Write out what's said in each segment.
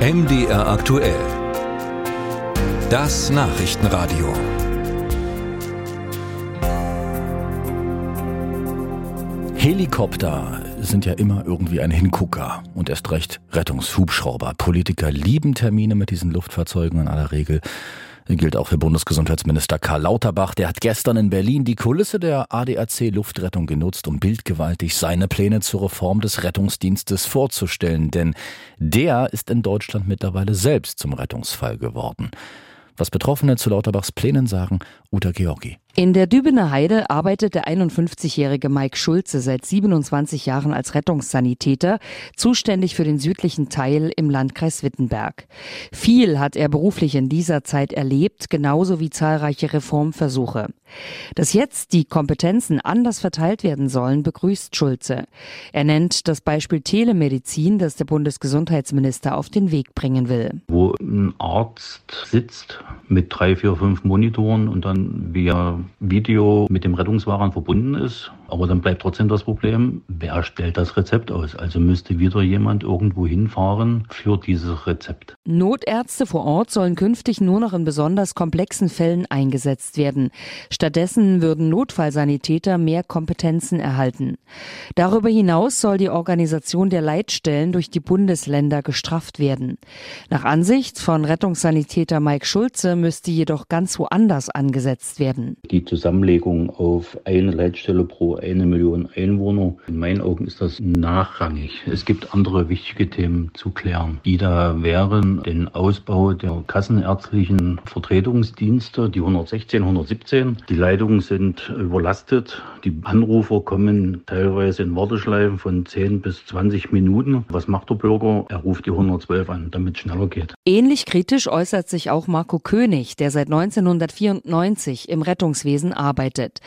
MDR aktuell. Das Nachrichtenradio. Helikopter sind ja immer irgendwie ein Hingucker und erst recht Rettungshubschrauber. Politiker lieben Termine mit diesen Luftfahrzeugen in aller Regel gilt auch für Bundesgesundheitsminister Karl Lauterbach. Der hat gestern in Berlin die Kulisse der ADAC Luftrettung genutzt, um bildgewaltig seine Pläne zur Reform des Rettungsdienstes vorzustellen. Denn der ist in Deutschland mittlerweile selbst zum Rettungsfall geworden. Was Betroffene zu Lauterbachs Plänen sagen, Uta Georgi. In der Dübener Heide arbeitet der 51-jährige Mike Schulze seit 27 Jahren als Rettungssanitäter, zuständig für den südlichen Teil im Landkreis Wittenberg. Viel hat er beruflich in dieser Zeit erlebt, genauso wie zahlreiche Reformversuche. Dass jetzt die Kompetenzen anders verteilt werden sollen, begrüßt Schulze. Er nennt das Beispiel Telemedizin, das der Bundesgesundheitsminister auf den Weg bringen will. Wo ein Arzt sitzt mit drei, vier, fünf Monitoren und dann via Video mit dem Rettungswagen verbunden ist. Aber dann bleibt trotzdem das Problem, wer stellt das Rezept aus? Also müsste wieder jemand irgendwo hinfahren für dieses Rezept. Notärzte vor Ort sollen künftig nur noch in besonders komplexen Fällen eingesetzt werden. Stattdessen würden Notfallsanitäter mehr Kompetenzen erhalten. Darüber hinaus soll die Organisation der Leitstellen durch die Bundesländer gestrafft werden. Nach Ansicht von Rettungssanitäter Mike Schulze müsste jedoch ganz woanders angesetzt werden. Die Zusammenlegung auf eine Leitstelle pro eine Million Einwohner. In meinen Augen ist das nachrangig. Es gibt andere wichtige Themen zu klären, die da wären den Ausbau der kassenärztlichen Vertretungsdienste, die 116, 117. Die Leitungen sind überlastet. Die Anrufer kommen teilweise in Warteschleifen von 10 bis 20 Minuten. Was macht der Bürger? Er ruft die 112 an, damit es schneller geht. Ähnlich kritisch äußert sich auch Marco König, der seit 1994 im Rettungswesen arbeitet.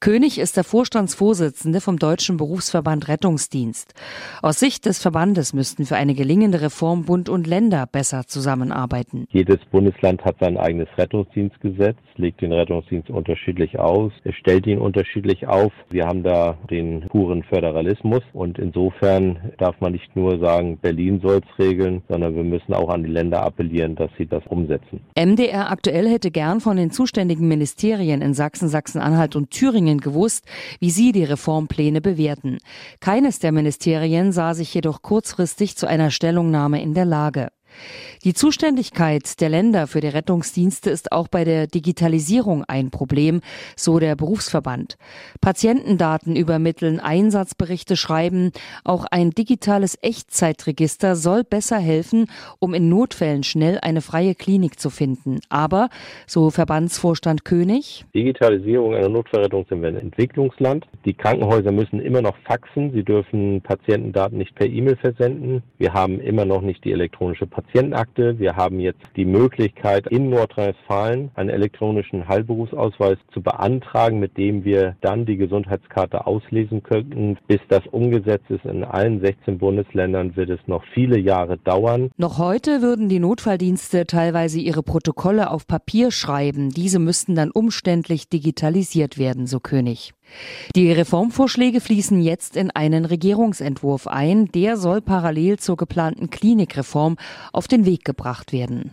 König ist der Vorstandsvorsitzende vom Deutschen Berufsverband Rettungsdienst. Aus Sicht des Verbandes müssten für eine gelingende Reform Bund und Länder besser zusammenarbeiten. Jedes Bundesland hat sein eigenes Rettungsdienstgesetz, legt den Rettungsdienst unterschiedlich aus, stellt ihn unterschiedlich auf. Wir haben da den puren Föderalismus und insofern darf man nicht nur sagen, Berlin soll es regeln, sondern wir müssen auch an die Länder appellieren, dass sie das umsetzen. MDR aktuell hätte gern von den zuständigen Ministerien in Sachsen, Sachsen-Anhalt und Thüringen gewusst, wie sie die Reformpläne bewerten. Keines der Ministerien sah sich jedoch kurzfristig zu einer Stellungnahme in der Lage. Die Zuständigkeit der Länder für die Rettungsdienste ist auch bei der Digitalisierung ein Problem, so der Berufsverband. Patientendaten übermitteln, Einsatzberichte schreiben, auch ein digitales Echtzeitregister soll besser helfen, um in Notfällen schnell eine freie Klinik zu finden. Aber, so Verbandsvorstand König, Digitalisierung einer Notfallrettung sind wir ein Entwicklungsland. Die Krankenhäuser müssen immer noch faxen, sie dürfen Patientendaten nicht per E-Mail versenden. Wir haben immer noch nicht die elektronische Patientenakte. Wir haben jetzt die Möglichkeit, in Nordrhein-Westfalen einen elektronischen Heilberufsausweis zu beantragen, mit dem wir dann die Gesundheitskarte auslesen könnten. Bis das umgesetzt ist in allen 16 Bundesländern, wird es noch viele Jahre dauern. Noch heute würden die Notfalldienste teilweise ihre Protokolle auf Papier schreiben. Diese müssten dann umständlich digitalisiert werden, so König. Die Reformvorschläge fließen jetzt in einen Regierungsentwurf ein. Der soll parallel zur geplanten Klinikreform auf den Weg gebracht werden.